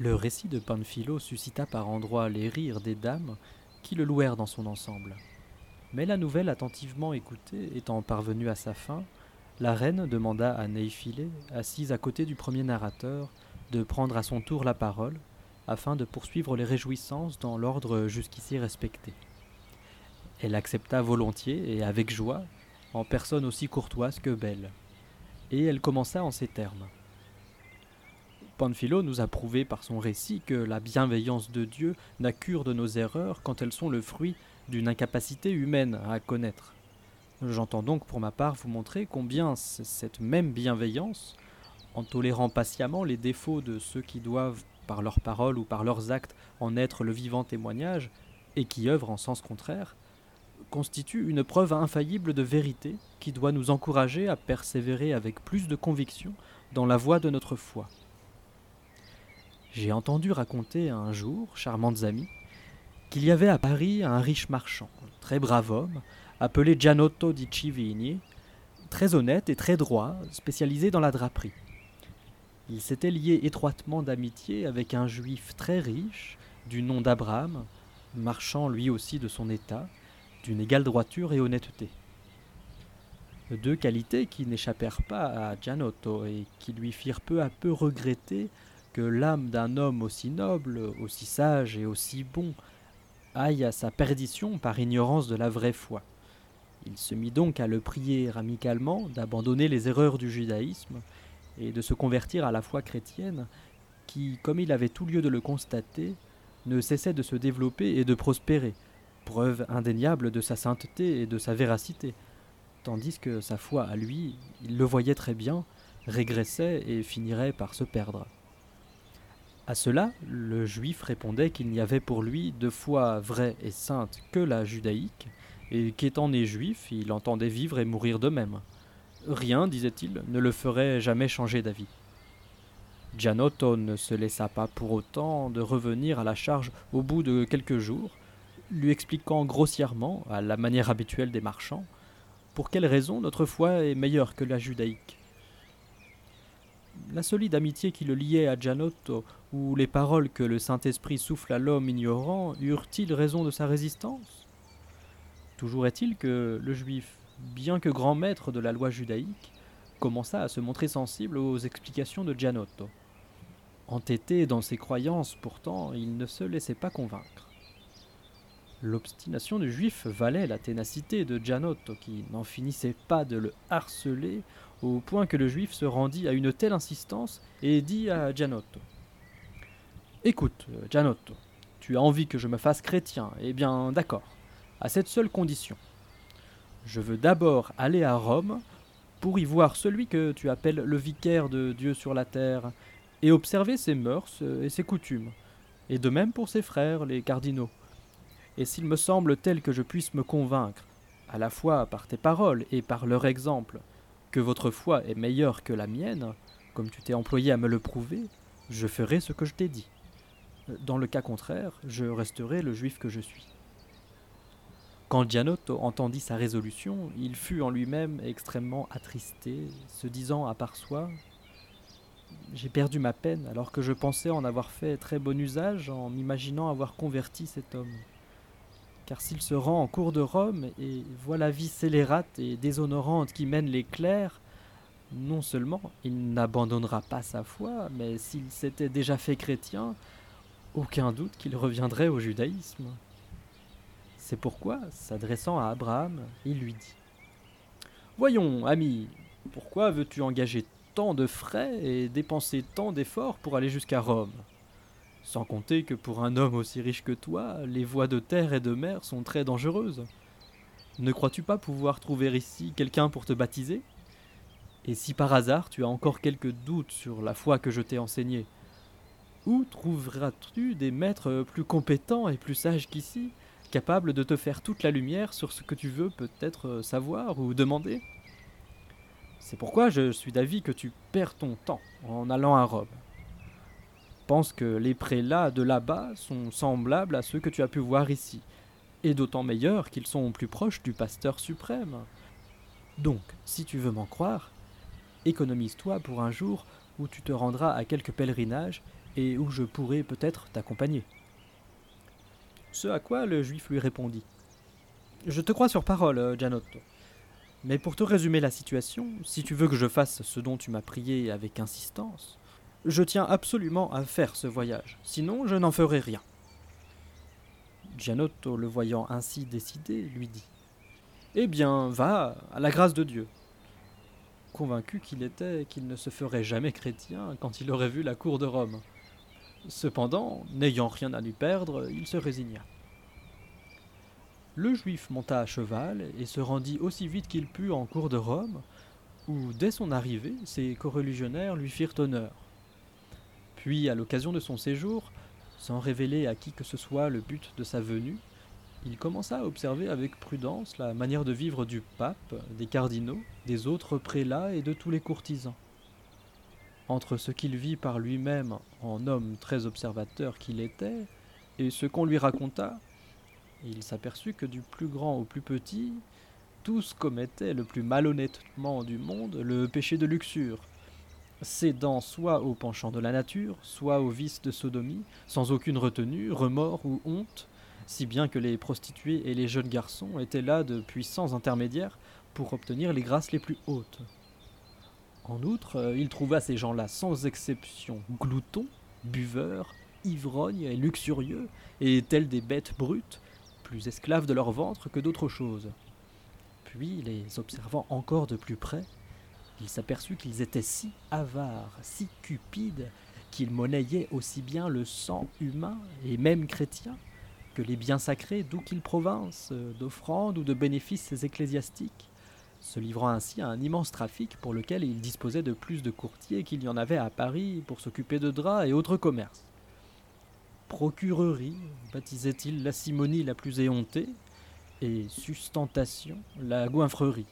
Le récit de Panfilo suscita par endroits les rires des dames qui le louèrent dans son ensemble. Mais la nouvelle attentivement écoutée étant parvenue à sa fin, la reine demanda à Néiphilé, assise à côté du premier narrateur, de prendre à son tour la parole, afin de poursuivre les réjouissances dans l'ordre jusqu'ici respecté. Elle accepta volontiers et avec joie, en personne aussi courtoise que belle. Et elle commença en ces termes. Panfilo nous a prouvé par son récit que la bienveillance de Dieu n'a cure de nos erreurs quand elles sont le fruit d'une incapacité humaine à connaître. J'entends donc pour ma part vous montrer combien cette même bienveillance, en tolérant patiemment les défauts de ceux qui doivent, par leurs paroles ou par leurs actes, en être le vivant témoignage, et qui œuvrent en sens contraire, constitue une preuve infaillible de vérité qui doit nous encourager à persévérer avec plus de conviction dans la voie de notre foi. J'ai entendu raconter un jour, charmantes amies, qu'il y avait à Paris un riche marchand, très brave homme, appelé Gianotto di Civigni, très honnête et très droit, spécialisé dans la draperie. Il s'était lié étroitement d'amitié avec un juif très riche, du nom d'Abraham, marchand lui aussi de son état, d'une égale droiture et honnêteté. Deux qualités qui n'échappèrent pas à Gianotto et qui lui firent peu à peu regretter que l'âme d'un homme aussi noble, aussi sage et aussi bon aille à sa perdition par ignorance de la vraie foi. Il se mit donc à le prier amicalement d'abandonner les erreurs du judaïsme et de se convertir à la foi chrétienne, qui, comme il avait tout lieu de le constater, ne cessait de se développer et de prospérer, preuve indéniable de sa sainteté et de sa véracité, tandis que sa foi à lui, il le voyait très bien, régressait et finirait par se perdre. À cela, le juif répondait qu'il n'y avait pour lui de foi vraie et sainte que la judaïque, et qu'étant né juif, il entendait vivre et mourir de même. Rien, disait-il, ne le ferait jamais changer d'avis. Gianotto ne se laissa pas pour autant de revenir à la charge au bout de quelques jours, lui expliquant grossièrement, à la manière habituelle des marchands, pour quelle raison notre foi est meilleure que la judaïque. La solide amitié qui le liait à Gianotto, ou les paroles que le Saint-Esprit souffle à l'homme ignorant, eurent-ils raison de sa résistance? Toujours est-il que le juif, bien que grand maître de la loi judaïque, commença à se montrer sensible aux explications de Gianotto. Entêté dans ses croyances, pourtant, il ne se laissait pas convaincre. L'obstination du juif valait la ténacité de Gianotto, qui n'en finissait pas de le harceler, au point que le juif se rendit à une telle insistance et dit à Gianotto Écoute, Gianotto, tu as envie que je me fasse chrétien, eh bien d'accord à cette seule condition. Je veux d'abord aller à Rome pour y voir celui que tu appelles le vicaire de Dieu sur la terre, et observer ses mœurs et ses coutumes, et de même pour ses frères, les cardinaux. Et s'il me semble tel que je puisse me convaincre, à la fois par tes paroles et par leur exemple, que votre foi est meilleure que la mienne, comme tu t'es employé à me le prouver, je ferai ce que je t'ai dit. Dans le cas contraire, je resterai le juif que je suis. Quand Gianotto entendit sa résolution, il fut en lui-même extrêmement attristé, se disant à part soi J'ai perdu ma peine alors que je pensais en avoir fait très bon usage en m'imaginant avoir converti cet homme. Car s'il se rend en cour de Rome et voit la vie scélérate et déshonorante qui mène les clercs, non seulement il n'abandonnera pas sa foi, mais s'il s'était déjà fait chrétien, aucun doute qu'il reviendrait au judaïsme. C'est pourquoi, s'adressant à Abraham, il lui dit Voyons, ami, pourquoi veux-tu engager tant de frais et dépenser tant d'efforts pour aller jusqu'à Rome? Sans compter que pour un homme aussi riche que toi, les voies de terre et de mer sont très dangereuses. Ne crois-tu pas pouvoir trouver ici quelqu'un pour te baptiser? Et si par hasard tu as encore quelques doutes sur la foi que je t'ai enseignée, où trouveras-tu des maîtres plus compétents et plus sages qu'ici capable de te faire toute la lumière sur ce que tu veux peut-être savoir ou demander? C'est pourquoi je suis d'avis que tu perds ton temps en allant à Rome. Pense que les prélats de là-bas sont semblables à ceux que tu as pu voir ici, et d'autant meilleurs qu'ils sont plus proches du pasteur suprême. Donc, si tu veux m'en croire, économise-toi pour un jour où tu te rendras à quelque pèlerinage et où je pourrais peut-être t'accompagner. Ce à quoi le juif lui répondit Je te crois sur parole, Gianotto. Mais pour te résumer la situation, si tu veux que je fasse ce dont tu m'as prié avec insistance, je tiens absolument à faire ce voyage, sinon je n'en ferai rien. Gianotto, le voyant ainsi décidé, lui dit Eh bien, va, à la grâce de Dieu. Convaincu qu'il était qu'il ne se ferait jamais chrétien quand il aurait vu la cour de Rome. Cependant, n'ayant rien à lui perdre, il se résigna. Le juif monta à cheval et se rendit aussi vite qu'il put en cour de Rome, où dès son arrivée ses coreligionnaires lui firent honneur. Puis, à l'occasion de son séjour, sans révéler à qui que ce soit le but de sa venue, il commença à observer avec prudence la manière de vivre du pape, des cardinaux, des autres prélats et de tous les courtisans. Entre ce qu'il vit par lui-même en homme très observateur qu'il était, et ce qu'on lui raconta, il s'aperçut que du plus grand au plus petit, tous commettaient le plus malhonnêtement du monde le péché de luxure, cédant soit au penchant de la nature, soit au vice de sodomie, sans aucune retenue, remords ou honte, si bien que les prostituées et les jeunes garçons étaient là de puissants intermédiaires pour obtenir les grâces les plus hautes. En outre, euh, il trouva ces gens-là sans exception gloutons, buveurs, ivrognes et luxurieux, et tels des bêtes brutes, plus esclaves de leur ventre que d'autre chose. Puis, les observant encore de plus près, il s'aperçut qu'ils étaient si avares, si cupides, qu'ils monnayaient aussi bien le sang humain et même chrétien que les biens sacrés d'où qu'ils provinsent, d'offrandes ou de bénéfices ecclésiastiques, se livrant ainsi à un immense trafic pour lequel il disposait de plus de courtiers qu'il y en avait à Paris pour s'occuper de draps et autres commerces procurerie, baptisait-il la simonie la plus éhontée, et sustentation, la goinfrerie.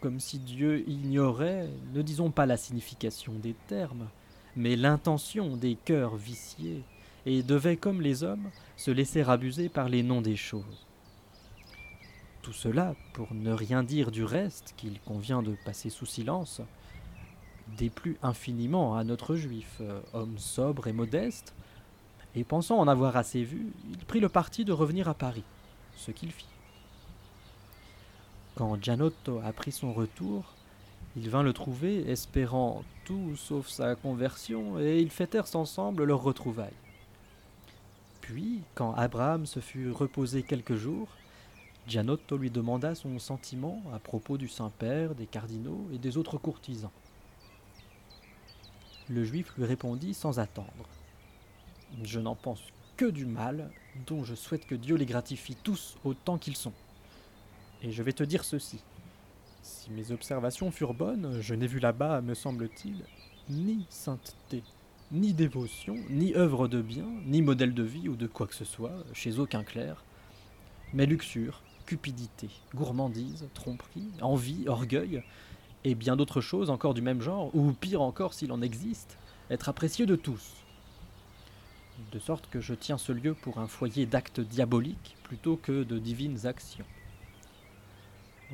Comme si Dieu ignorait, ne disons pas la signification des termes, mais l'intention des cœurs viciés, et devait, comme les hommes, se laisser abuser par les noms des choses. Tout cela, pour ne rien dire du reste qu'il convient de passer sous silence, déplut infiniment à notre juif, homme sobre et modeste, et pensant en avoir assez vu, il prit le parti de revenir à Paris, ce qu'il fit. Quand Gianotto apprit son retour, il vint le trouver, espérant tout sauf sa conversion, et ils fêtèrent ensemble leur retrouvailles. Puis, quand Abraham se fut reposé quelques jours, Gianotto lui demanda son sentiment à propos du Saint-Père, des cardinaux et des autres courtisans. Le juif lui répondit sans attendre. Je n'en pense que du mal, dont je souhaite que Dieu les gratifie tous autant qu'ils sont. Et je vais te dire ceci. Si mes observations furent bonnes, je n'ai vu là-bas, me semble-t-il, ni sainteté, ni dévotion, ni œuvre de bien, ni modèle de vie ou de quoi que ce soit, chez aucun clerc, mais luxure, cupidité, gourmandise, tromperie, envie, orgueil, et bien d'autres choses encore du même genre, ou pire encore s'il en existe, être apprécié de tous de sorte que je tiens ce lieu pour un foyer d'actes diaboliques plutôt que de divines actions.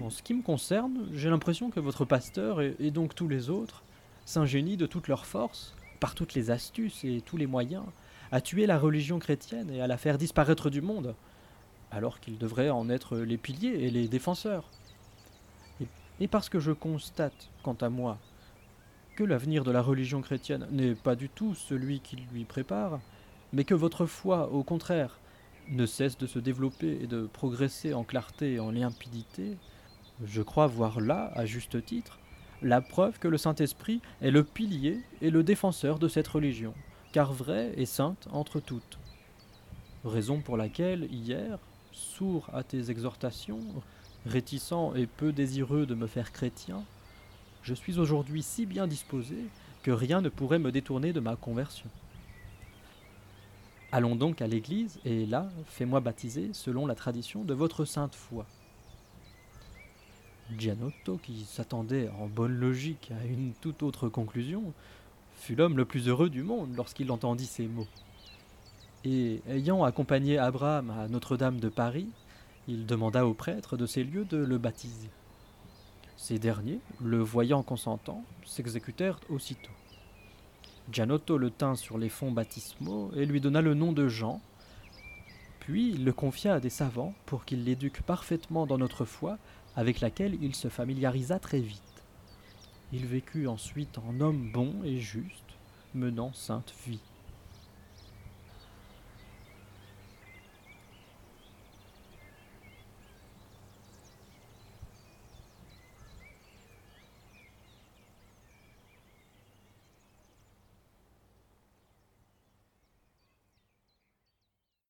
En ce qui me concerne, j'ai l'impression que votre pasteur, et, donc tous les autres, s'ingénient de toute leur force, par toutes les astuces et tous les moyens, à tuer la religion chrétienne et à la faire disparaître du monde, alors qu'ils devraient en être les piliers et les défenseurs. et parce que je constate, quant à moi, que l'avenir de la religion chrétienne n'est pas du tout celui qu'il lui prépare, mais que votre foi, au contraire, ne cesse de se développer et de progresser en clarté et en limpidité, je crois voir là, à juste titre, la preuve que le Saint-Esprit est le pilier et le défenseur de cette religion, car vraie et sainte entre toutes. Raison pour laquelle, hier, sourd à tes exhortations, réticent et peu désireux de me faire chrétien, je suis aujourd'hui si bien disposé que rien ne pourrait me détourner de ma conversion. Allons donc à l'église, et là, fais-moi baptiser selon la tradition de votre sainte foi. Gianotto, qui s'attendait en bonne logique à une toute autre conclusion, fut l'homme le plus heureux du monde lorsqu'il entendit ces mots. Et ayant accompagné Abraham à Notre-Dame de Paris, il demanda au prêtre de ces lieux de le baptiser. Ces derniers, le voyant consentant, s'exécutèrent aussitôt. Gianotto le tint sur les fonds baptismaux et lui donna le nom de Jean, puis il le confia à des savants pour qu'ils l'éduquent parfaitement dans notre foi, avec laquelle il se familiarisa très vite. Il vécut ensuite en homme bon et juste, menant sainte vie.